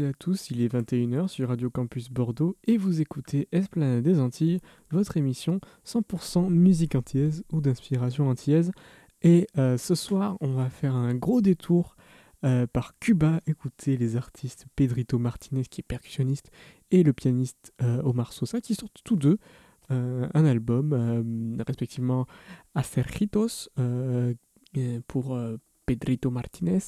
À tous, il est 21h sur Radio Campus Bordeaux et vous écoutez Esplanade des Antilles, votre émission 100% musique antillaise ou d'inspiration antillaise. Et euh, ce soir, on va faire un gros détour euh, par Cuba, écouter les artistes Pedrito Martinez qui est percussionniste et le pianiste euh, Omar Sosa qui sortent tous deux un album, respectivement Acerjitos pour Pedrito Martinez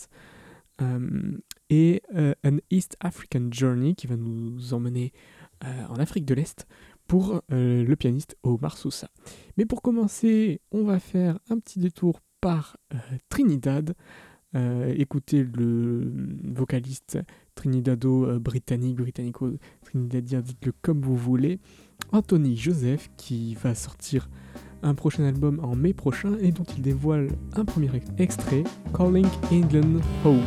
et euh, un East African Journey qui va nous emmener euh, en Afrique de l'Est pour le pianiste Omar Sousa. Mais pour commencer, on va faire un petit détour par Trinidad. écoutez le vocaliste trinidado-britannique, britannico-trinidadien, dites-le comme vous voulez, Anthony Joseph, qui va sortir un prochain album en mai prochain et dont il dévoile un premier extrait, Calling England Home.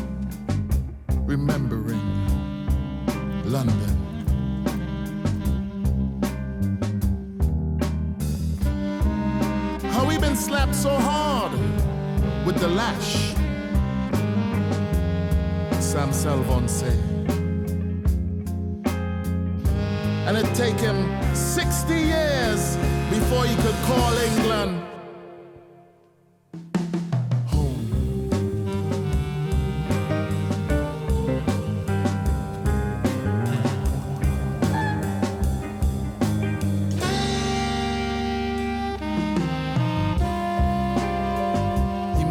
remembering London. How we been slapped so hard with the lash. Sam Salvon say. And it take him 60 years before he could call England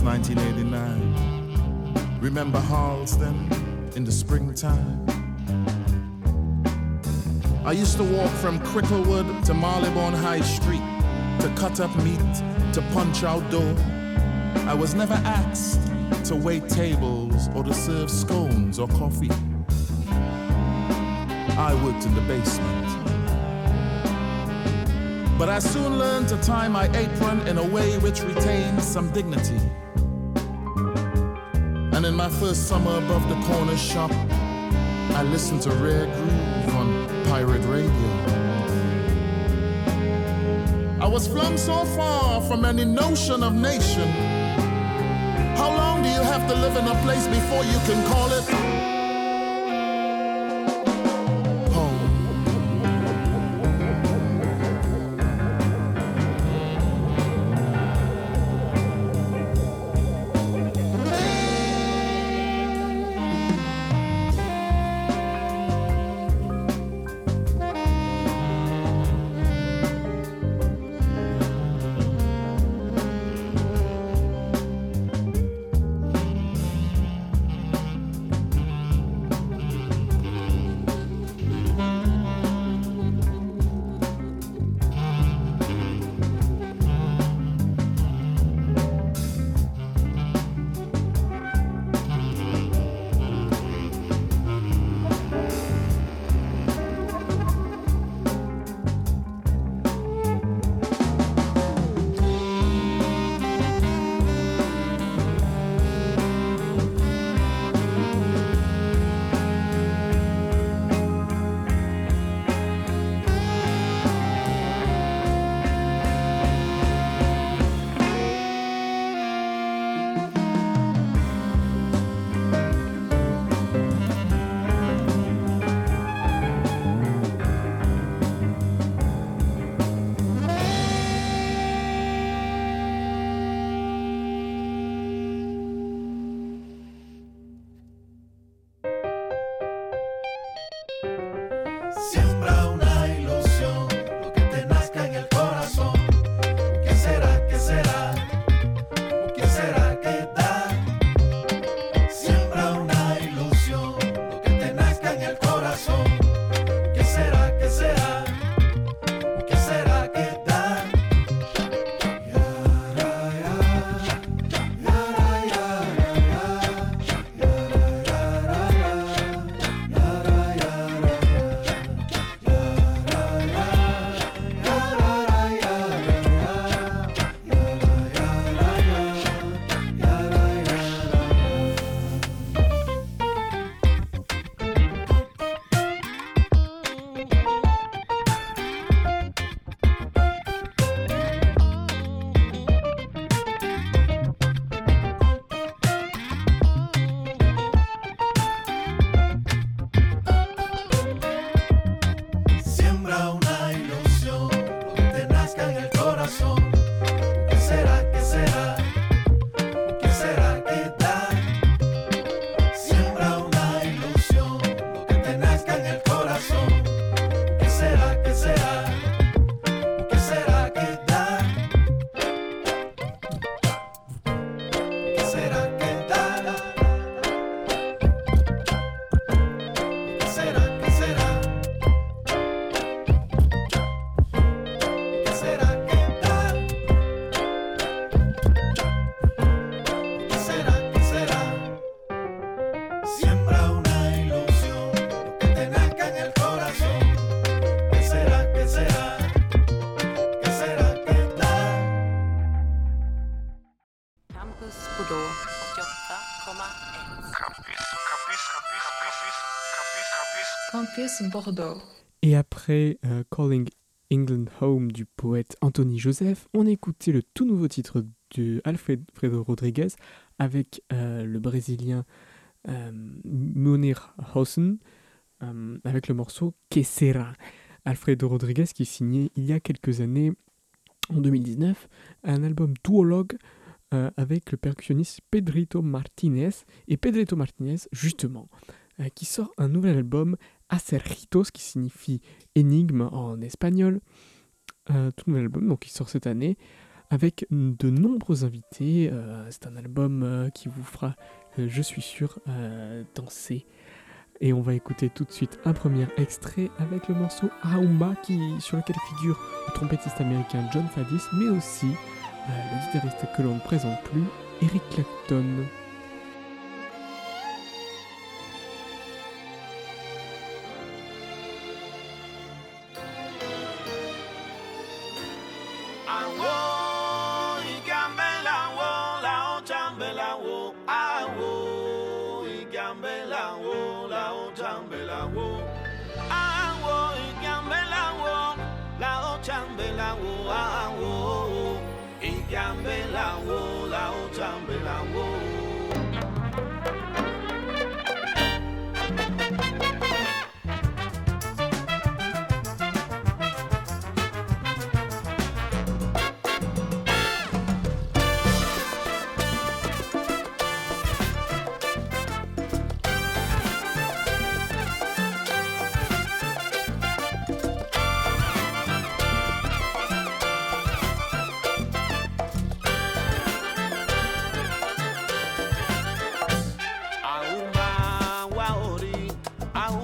since 1989. Remember Harlesden in the springtime? I used to walk from Cricklewood to Marylebone High Street to cut up meat, to punch out dough. I was never asked to wait tables or to serve scones or coffee. I worked in the basement But I soon learned to tie my apron in a way which retained some dignity. My first summer above the corner shop, I listened to Rare Groove on pirate radio. I was flung so far from any notion of nation. How long do you have to live in a place before you can call it? Bordeaux. Et après euh, Calling England Home du poète Anthony Joseph, on écoutait le tout nouveau titre de Alfredo Rodriguez avec euh, le brésilien euh, Munir Hausen avec le morceau Que Sera. Alfredo Rodriguez qui signait il y a quelques années, en 2019, un album duologue avec le percussionniste Pedrito Martinez. Et Pedrito Martinez, justement, qui sort un nouvel album Acerritos, qui signifie énigme en espagnol. Euh, tout nouvel album donc, qui sort cette année avec de nombreux invités. Euh, c'est un album euh, qui vous fera, je suis sûr, danser. Et on va écouter tout de suite un premier extrait avec le morceau Aumba qui, sur lequel figure le trompettiste américain John Fadis, mais aussi le guitariste que l'on ne présente plus, Eric Clapton.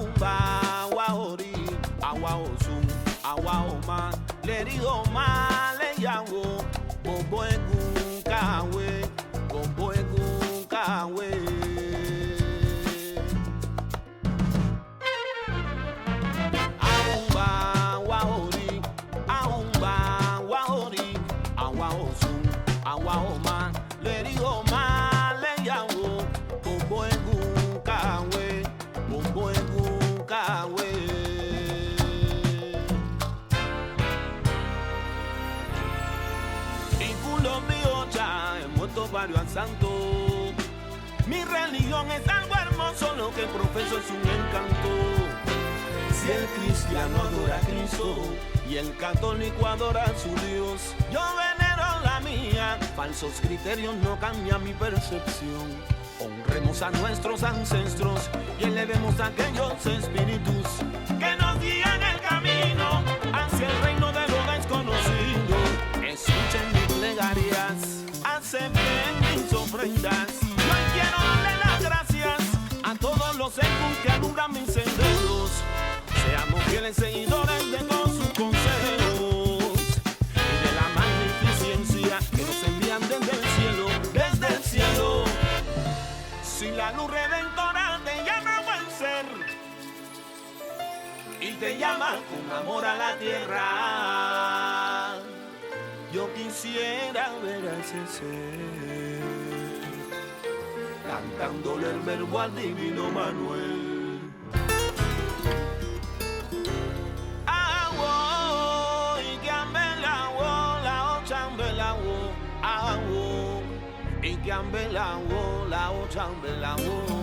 ń gbà àwa ò àwa ò sùn àwa ò máa lè rí ò máa. Es algo hermoso, lo que profeso es un encanto. Si el cristiano adora a Cristo y el católico adora a su Dios, yo venero la mía. Falsos criterios no cambian mi percepción. Honremos a nuestros ancestros y elevemos a aquellos espíritus que nos guían el camino hacia el reino de lo desconocido. Escuchen mis plegarias, acepten mis ofrendas. Ecos que alumbran mis senderos. Seamos fieles seguidores de todos sus consejos y de la magnificencia que nos envían desde el cielo, desde el cielo. Si la luz redentora te llama a buen ser y te llama con amor a la tierra, yo quisiera ver a ese ser cantándole el verbo al divino Manuel. Awo, igambelawo, la ochambelawo, awo, igambelawo, la ochambelawo.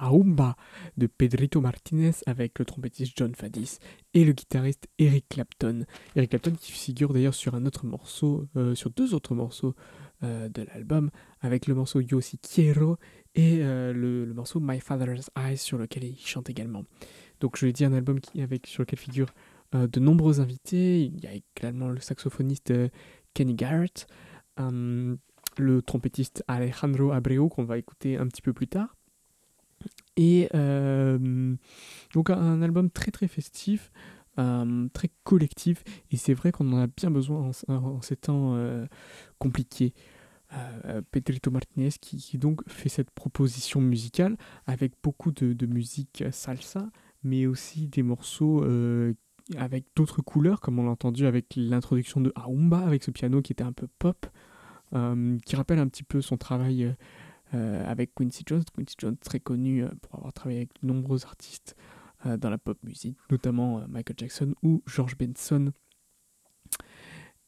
Aumba de Pedrito Martinez avec le trompettiste John Fadis et le guitariste Eric Clapton. Eric Clapton qui figure d'ailleurs sur un autre morceau, euh, sur deux autres morceaux euh, de l'album, avec le morceau Yo Si Quiero et euh, le, morceau My Father's Eyes sur lequel il chante également. Donc je l'ai dit, un album avec, sur lequel figurent de nombreux invités. Il y a également le saxophoniste Kenny Garrett, le trompettiste Alejandro Abreu qu'on va écouter un petit peu plus tard. Et donc un, album très très festif, très collectif, et c'est vrai qu'on en a bien besoin en, ces temps compliqués. Euh, Pedrito Martinez qui, donc fait cette proposition musicale avec beaucoup de, de musique salsa, mais aussi des morceaux avec d'autres couleurs, comme on l'a entendu avec l'introduction de Aumba, avec ce piano qui était un peu pop, qui rappelle un petit peu son travail avec Quincy Jones. Quincy Jones, très connu euh, pour avoir travaillé avec de nombreux artistes dans la pop musique, notamment Michael Jackson ou George Benson.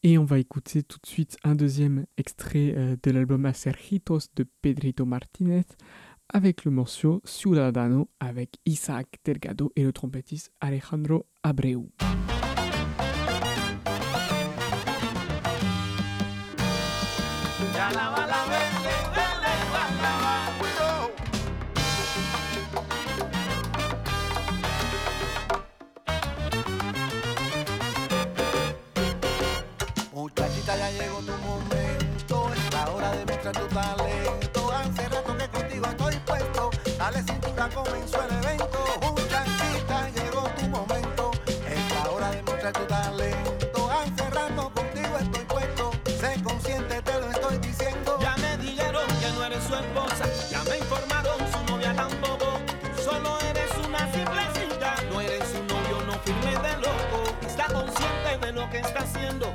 Et on va écouter tout de suite un deuxième extrait de l'album Acerjitos de Pedrito Martinez avec le morceau Ciudadano avec Isaac Delgado et le trompettiste Alejandro Abreu. Muchachita, ya llegó tu momento, es la hora de mostrar tu talento. Hace rato que contigo estoy puesto, dale cintura, comenzó el evento. Muchachita, llegó tu momento, es la hora de mostrar tu talento. Hace rato contigo estoy puesto, sé consciente, te lo estoy diciendo. Ya me dijeron que no eres su esposa, ya me informaron su novia tampoco. Solo eres una simplecita, no eres un novio, no firme de loco. Está consciente de lo que está haciendo.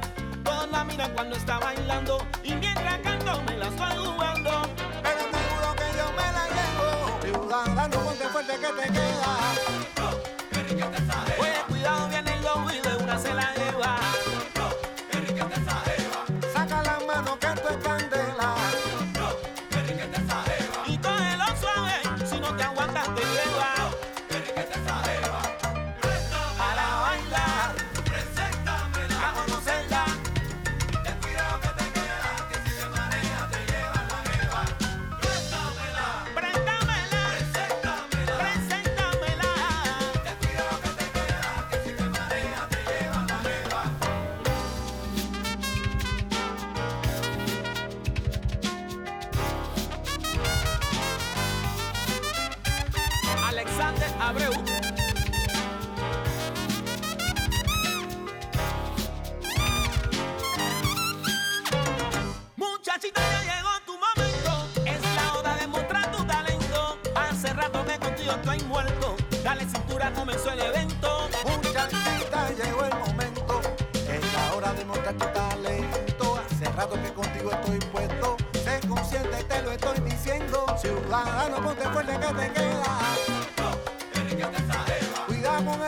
La miran cuando está bailando y mientras canto me la estoy jugando. Pero te juro que yo me la llevo. Ciudadano, ponte fuerte que te queda.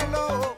elo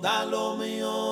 da lo mío.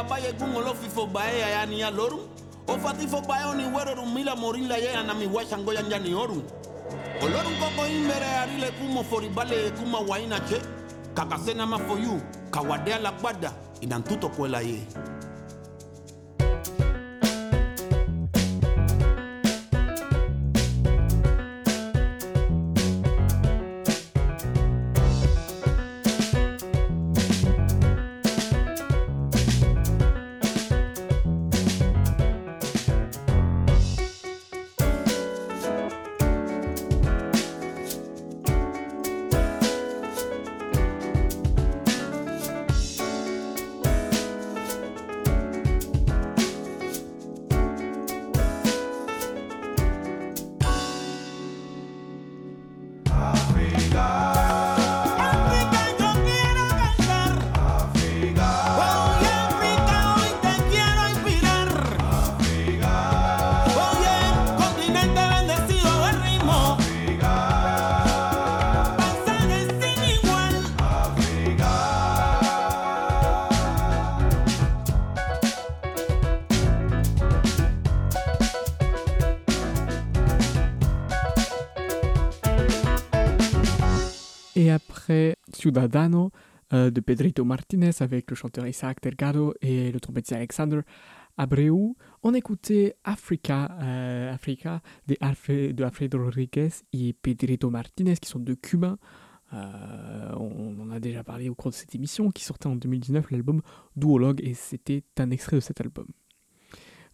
apayegun olofifogba ye yaya niya lorun ofatifogba ye oni werorun mila morinla ye anami washango yanja ni orun olorun koko imbere arile kumo foribale kuma waina che. Kakasena mafoyu kawadea inantuto inantutokuela ye. Ciudadano euh, de Pedrito Martinez avec le chanteur Isaac Delgado et le trompettiste Alexander Abreu. On écoutait Africa, euh, Africa de, Alfredo Rodriguez et Pedrito Martinez qui sont deux Cubains. Euh, on, en a déjà parlé au cours de cette émission qui sortait en 2019 l'album Duologue et c'était un extrait de cet album.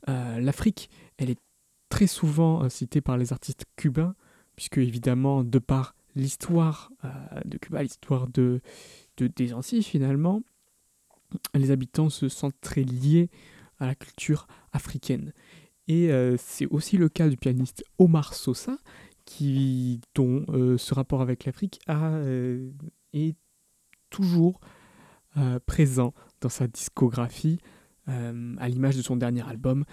L'Afrique, elle est très souvent citée par les artistes cubains puisque évidemment de par l'histoire euh, de Cuba, l'histoire de, des Antilles finalement, les habitants se sentent très liés à la culture africaine. Et euh, c'est aussi le cas du pianiste Omar Sosa, qui, dont euh, ce rapport avec l'Afrique est toujours présent dans sa discographie, à l'image de son dernier album,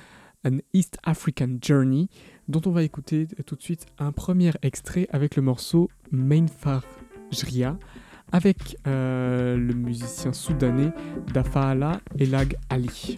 An East African Journey, dont on va écouter tout de suite un premier extrait avec le morceau Main Fajria, avec euh, le musicien soudanais Dafaala Elag Ali.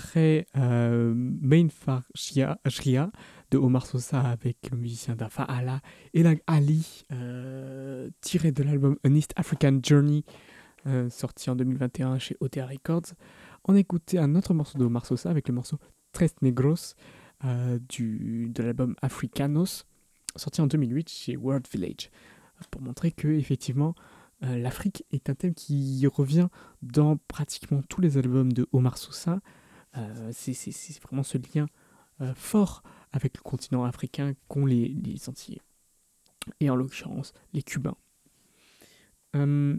Après euh, Main de Omar Sosa avec le musicien Dafa Allah et la Ali, euh, tiré de l'album An East African Journey, euh, sorti en 2021 chez OTA Records, on écoutait un autre morceau de Omar Sosa avec le morceau Tres Negros euh, du, de l'album Africanos, sorti en 2008 chez World Village, pour montrer que effectivement l'Afrique est un thème qui revient dans pratiquement tous les albums de Omar Sosa. Euh, c'est vraiment ce lien euh, fort avec le continent africain qu'ont les, les et en l'occurrence les Cubains. Euh,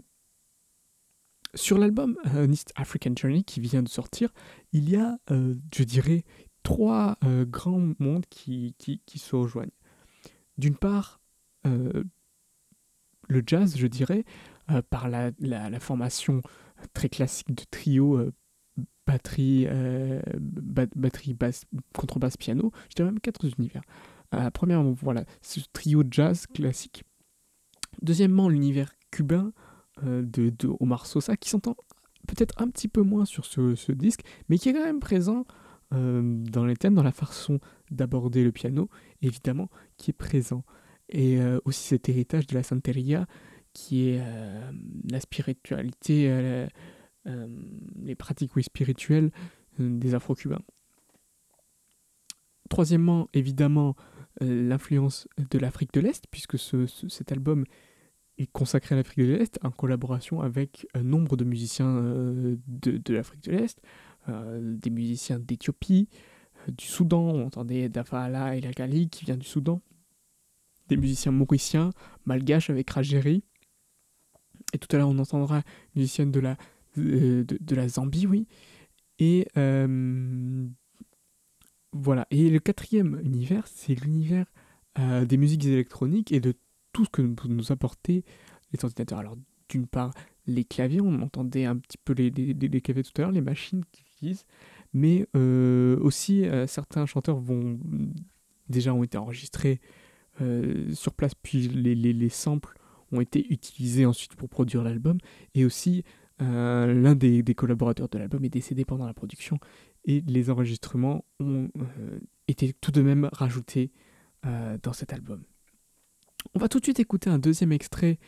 sur l'album An East African Journey qui vient de sortir, il y a, je dirais, trois grands mondes qui, qui, se rejoignent. D'une part, le jazz, je dirais, par la, la- la formation très classique de trio batterie, euh, ba- batterie, basse, contrebasse, piano. Je dirais même quatre univers. Euh, premièrement, voilà, ce trio jazz classique. Deuxièmement, l'univers cubain euh, de, de Omar Sosa, qui s'entend peut-être un petit peu moins sur ce, ce disque, mais qui est quand même présent euh, dans les thèmes, dans la façon d'aborder le piano, évidemment, qui est présent. Et aussi cet héritage de la Santeria, qui est la spiritualité, les pratiques spirituelles euh, des Afro-Cubains. Troisièmement, évidemment, euh, l'influence de l'Afrique de l'Est, puisque ce- ce- cet album est consacré à l'Afrique de l'Est en collaboration avec un nombre de musiciens euh, de, l'Afrique de l'Est, euh, des musiciens d'Éthiopie, euh, du Soudan, on entendait Dafa Allah et Lagali qui vient du Soudan, des musiciens mauriciens, malgaches avec Rajeri, et tout à l'heure on entendra une musicienne de la, euh, euh, de, la Zambie, oui. Et euh, voilà. Et le quatrième univers, c'est l'univers euh, des musiques électroniques et de tout ce que nous apportaient les ordinateurs. Alors, d'une part, les claviers, on entendait un petit peu les, les, les claviers tout à l'heure, les machines qu'ils utilisent, mais aussi certains chanteurs vont déjà ont été enregistrés sur place, puis les, les, samples ont été utilisés ensuite pour produire l'album, et aussi euh, l'un des, collaborateurs de l'album est décédé pendant la production et les enregistrements ont euh, été tout de même rajoutés euh, dans cet album. On va tout de suite écouter un deuxième extrait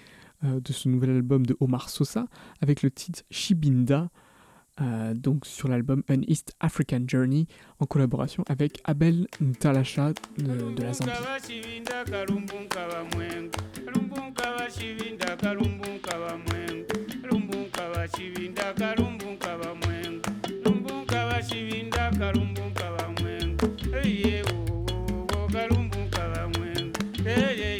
de ce nouvel album de Omar Sosa avec le titre Shibinda, donc sur l'album An East African Journey en collaboration avec Abel Ntalasha de, de la Zambie. kibinda kalumbu nkaba mwengo lumbu nkaba kibinda kalumbu nkaba mwengo eyewo oh, oh, oh, kalumbu nkaba mwengo eye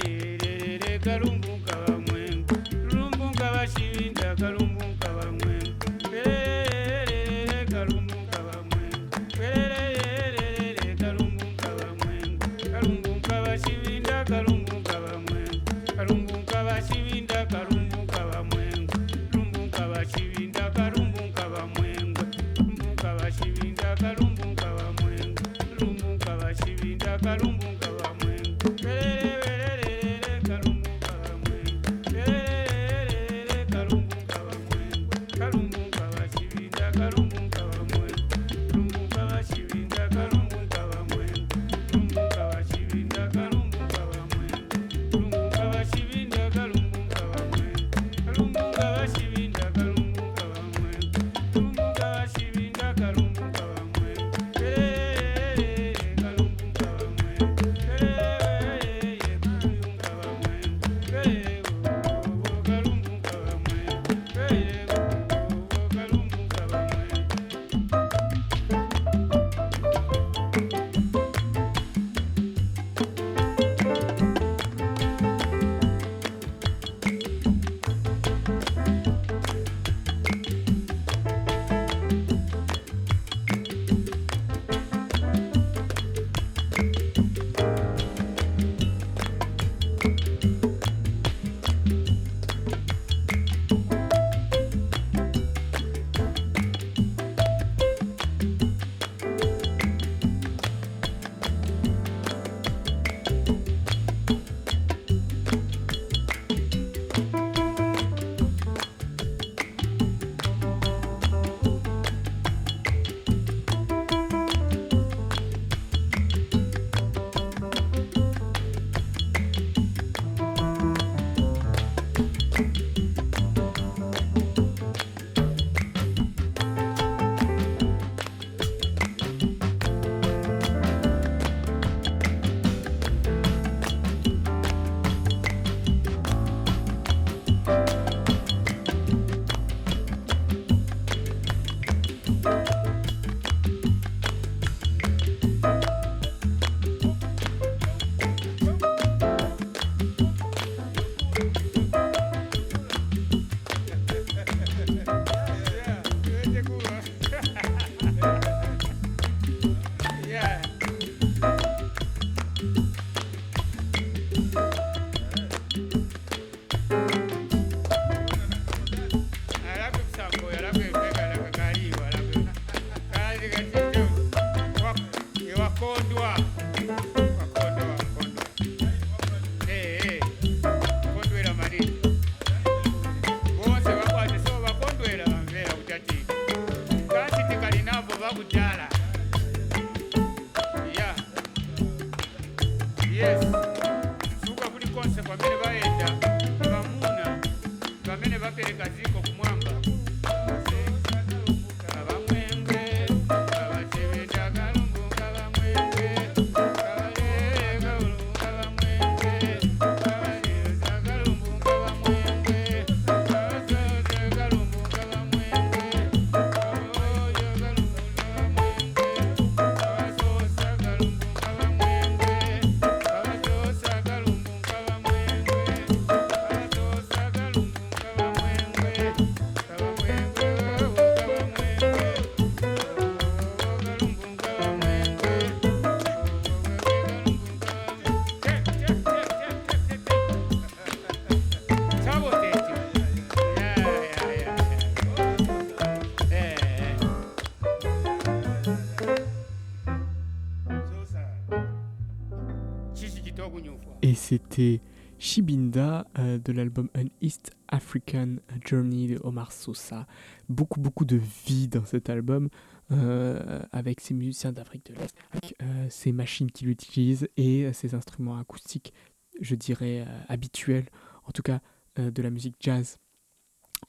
c'était Shibinda euh, de l'album An East African Journey de Omar Sosa. Beaucoup, beaucoup de vie dans cet album euh, avec ses musiciens d'Afrique de l'Est, euh, ses machines qu'il utilise et ses instruments acoustiques, je dirais, habituels, en tout cas de la musique jazz.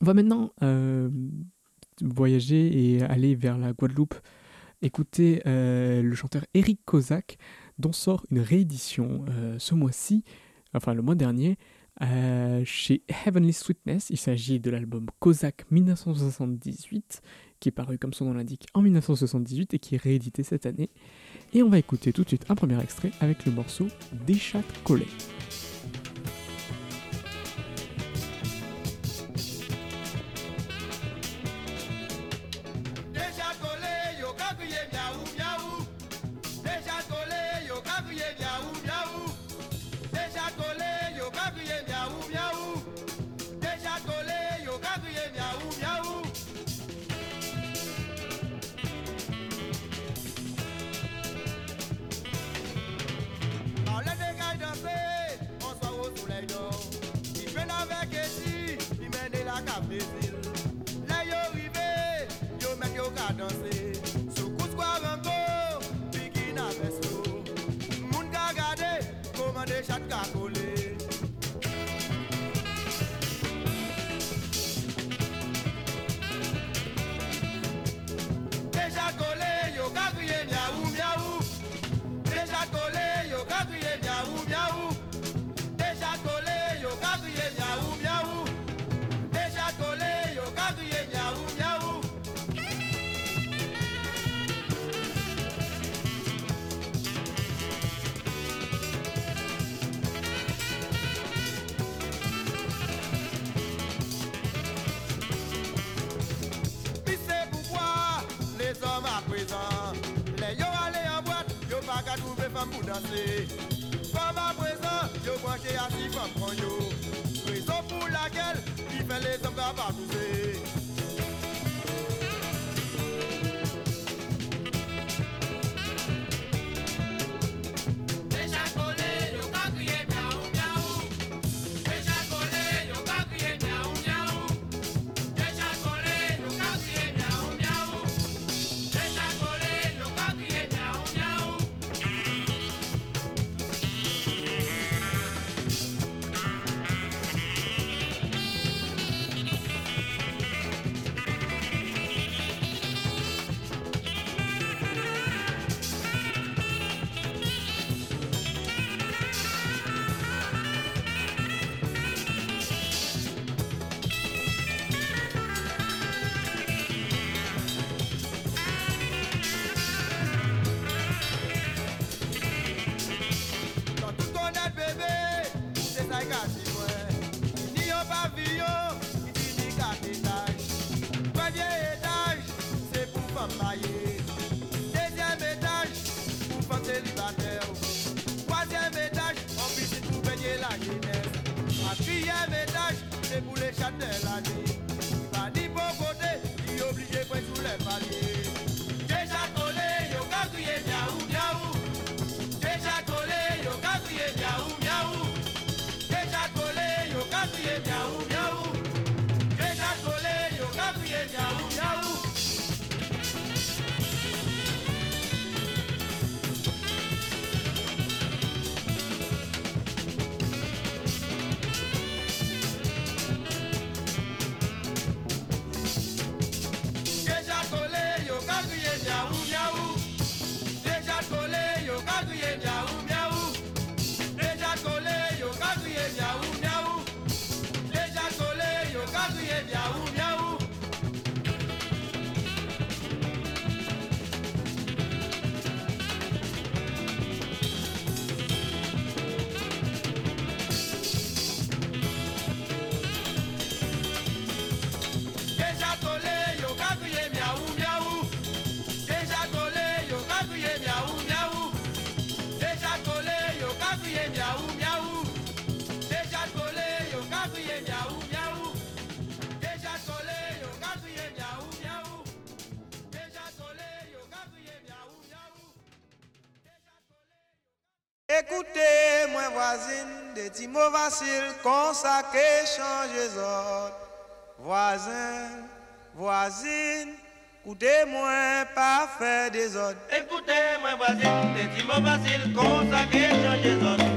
On va maintenant voyager et aller vers la Guadeloupe, écouter le chanteur Eric Kozak, dont sort une réédition ce mois-ci enfin le mois dernier, euh, chez Heavenly Sweetness. Il s'agit de l'album Kozak 1978, qui est paru comme son nom l'indique en 1978 et qui est réédité cette année. Et on va écouter tout de suite un premier extrait avec le morceau Déchat collé. Comme à présent, yo branché à six femmes pour. Raison pour laquelle il fait les hommes capables Écoutez, moi voisine, des petits mots faciles, comme ça que change les autres. Voisin, voisine, écoutez-moi, pas faire des autres. Écoutez, moi voisine, des petits mots faciles, comme ça que change les autres.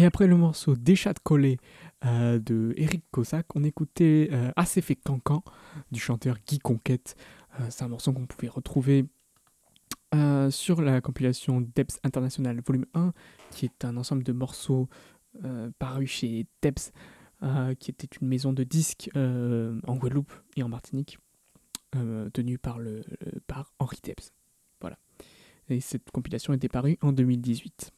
Et après le morceau Des chats de collés euh, de Eric Cossack, on écoutait euh, Assez fait cancan du chanteur Guy Conquête. Euh, c'est un morceau qu'on pouvait retrouver sur la compilation Debs International Volume 1, qui est un ensemble de morceaux parus chez Debs, qui était une maison de disques en Guadeloupe et en Martinique, tenue par, le, par Henri Debs. Voilà. Et cette compilation était parue en 2018.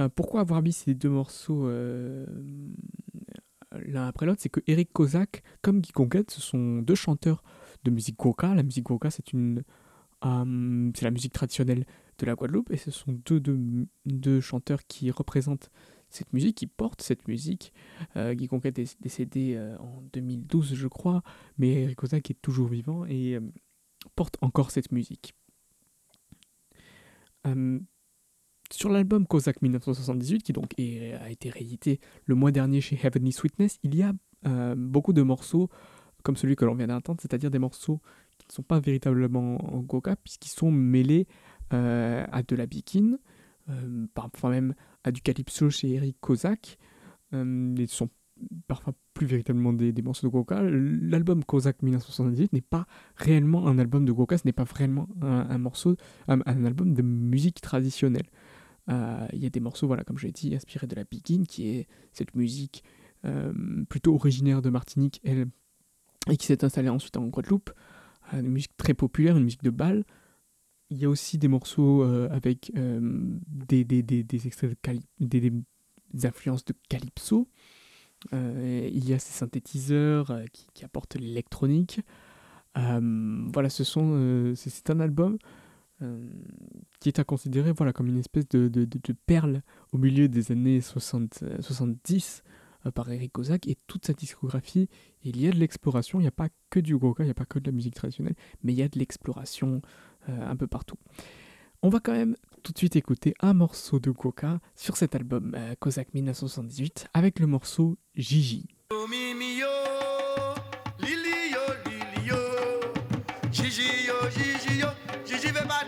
Euh, pourquoi avoir mis ces deux morceaux euh, l'un après l'autre? C'est que Eric Kozak, comme Guy Conquête, ce sont deux chanteurs de musique goka. La musique goka, c'est une, euh, c'est la musique traditionnelle de la Guadeloupe, et ce sont deux, deux, chanteurs qui représentent cette musique, qui portent cette musique. Guy Conquête est décédé euh, en 2012, je crois, mais Eric Kozak est toujours vivant et porte encore cette musique. Sur l'album Kozak 1978, qui donc a été réédité le mois dernier chez Heavenly Sweetness, il y a euh, beaucoup de morceaux comme celui que l'on vient d'entendre, c'est-à-dire des morceaux qui ne sont pas véritablement en goka, puisqu'ils sont mêlés euh, à de la bikine, euh, parfois même à du calypso chez Eric Kozak. Euh, ils sont parfois plus véritablement des, morceaux de goka. L'album Kozak 1978 n'est pas réellement un album de goka, ce n'est pas vraiment un, morceau, un album de musique traditionnelle. Euh, Il y a des morceaux, voilà, comme je l'ai dit, inspirés de la bikine, qui est cette musique euh, plutôt originaire de Martinique, elle, et qui s'est installée ensuite en Guadeloupe. Euh, une musique très populaire, une musique de bal. Il y a aussi des morceaux avec des, des, des, des influences de calypso. Il y a ces synthétiseurs qui, apportent l'électronique. Voilà, ce sont, c'est, un album qui est à considérer voilà, comme une espèce de, de, perle au milieu des années 60, euh, 70 euh, par Eric Kozak et toute sa discographie. Il y a de l'exploration, il n'y a pas que du goka, il n'y a pas que de la musique traditionnelle, mais il y a de l'exploration euh, un peu partout. On va quand même tout de suite écouter un morceau de goka sur cet album euh, Kozak 1978 avec le morceau Gigi. Yo, Lili Gigi veut pas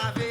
I feel.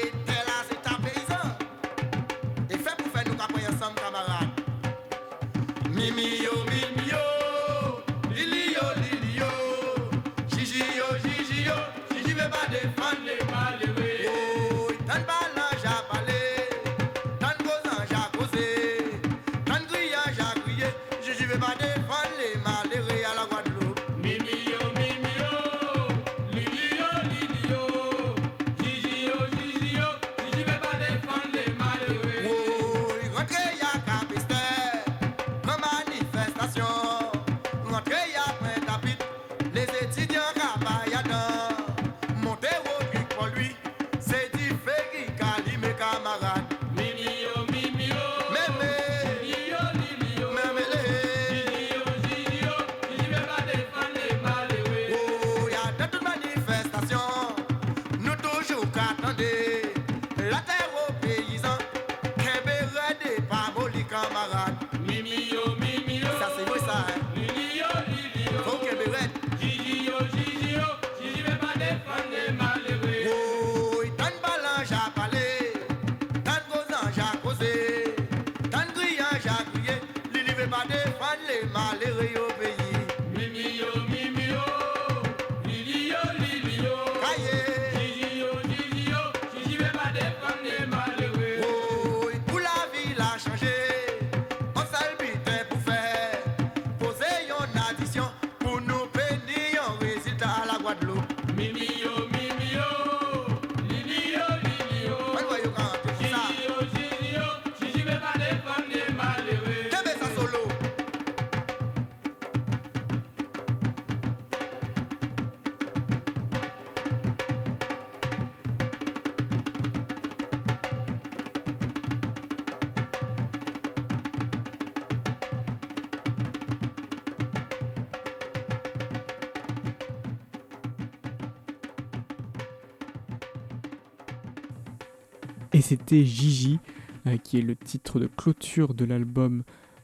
Et c'était Gigi, euh, qui est le titre de clôture de l'album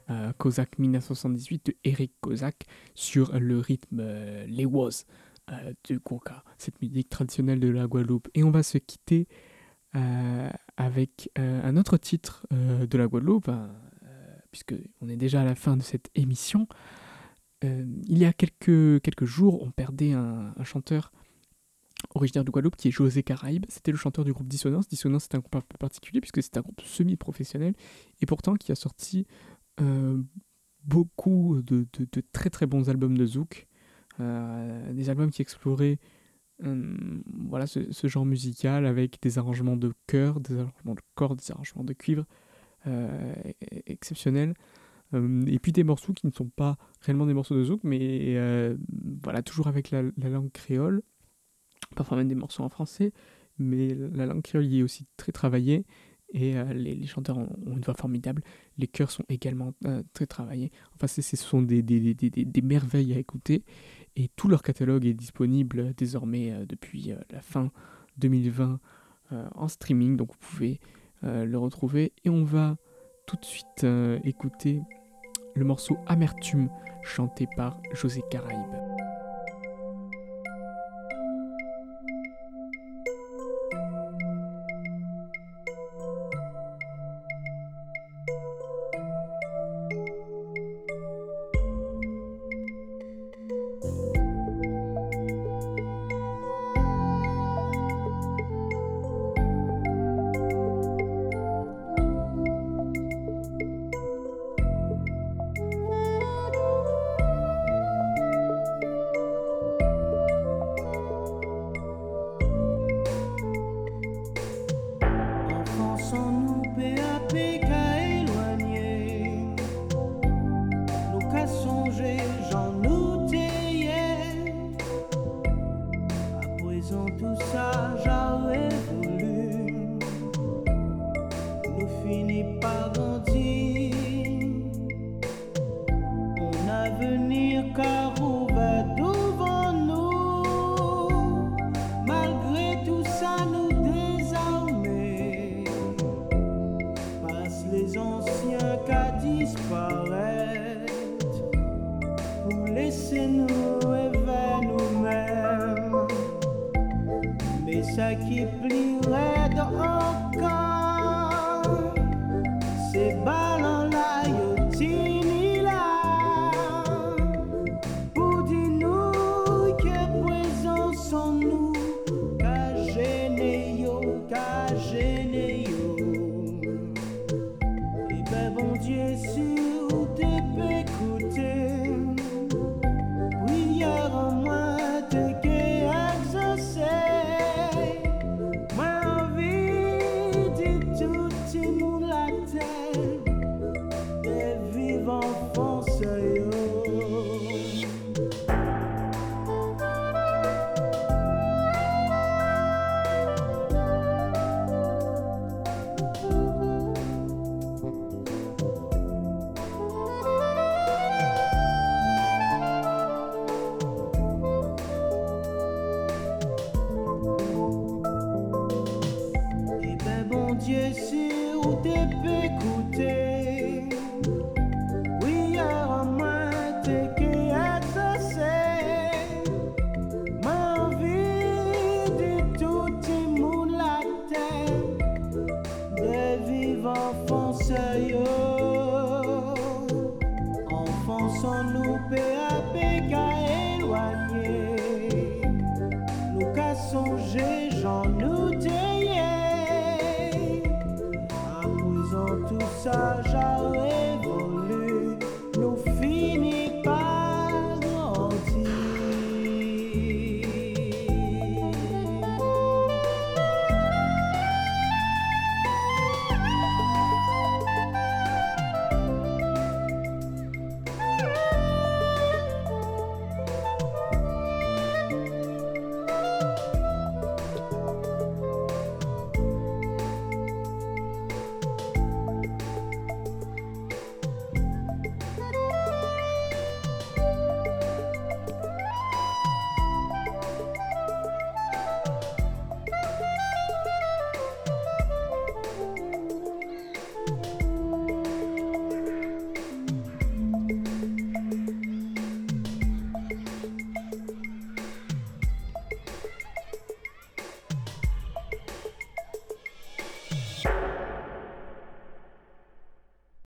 euh, Kozak 1978 de Eric Kozak sur le rythme euh, Les Was euh, du Gonka, cette musique traditionnelle de la Guadeloupe. Et on va se quitter euh, avec un autre titre de la Guadeloupe, hein, puisque on est déjà à la fin de cette émission. il y a quelques, jours, on perdait un chanteur originaire de Guadeloupe, qui est José Caraïbe. C'était le chanteur du groupe Dissonance. Dissonance, c'est un groupe un peu particulier, puisque c'est un groupe semi-professionnel, et pourtant qui a sorti euh, beaucoup de, très très bons albums de Zouk. Euh, des albums qui exploraient hum, voilà, ce, genre musical avec des arrangements de chœur, des arrangements de cordes, des arrangements de cuivre euh, exceptionnels hum, et puis des morceaux qui ne sont pas réellement des morceaux de zouk, mais voilà, toujours avec la langue créole parfois même des morceaux en français, mais la langue créole y est aussi très travaillée et euh, les, chanteurs ont, une voix formidable. Les chœurs sont également euh, très travaillés. Enfin, ce sont des, merveilles à écouter et tout leur catalogue est disponible désormais euh, depuis la fin 2020 en streaming, donc vous pouvez le retrouver. Et on va tout de suite écouter le morceau Amertume chanté par José Caraïbe.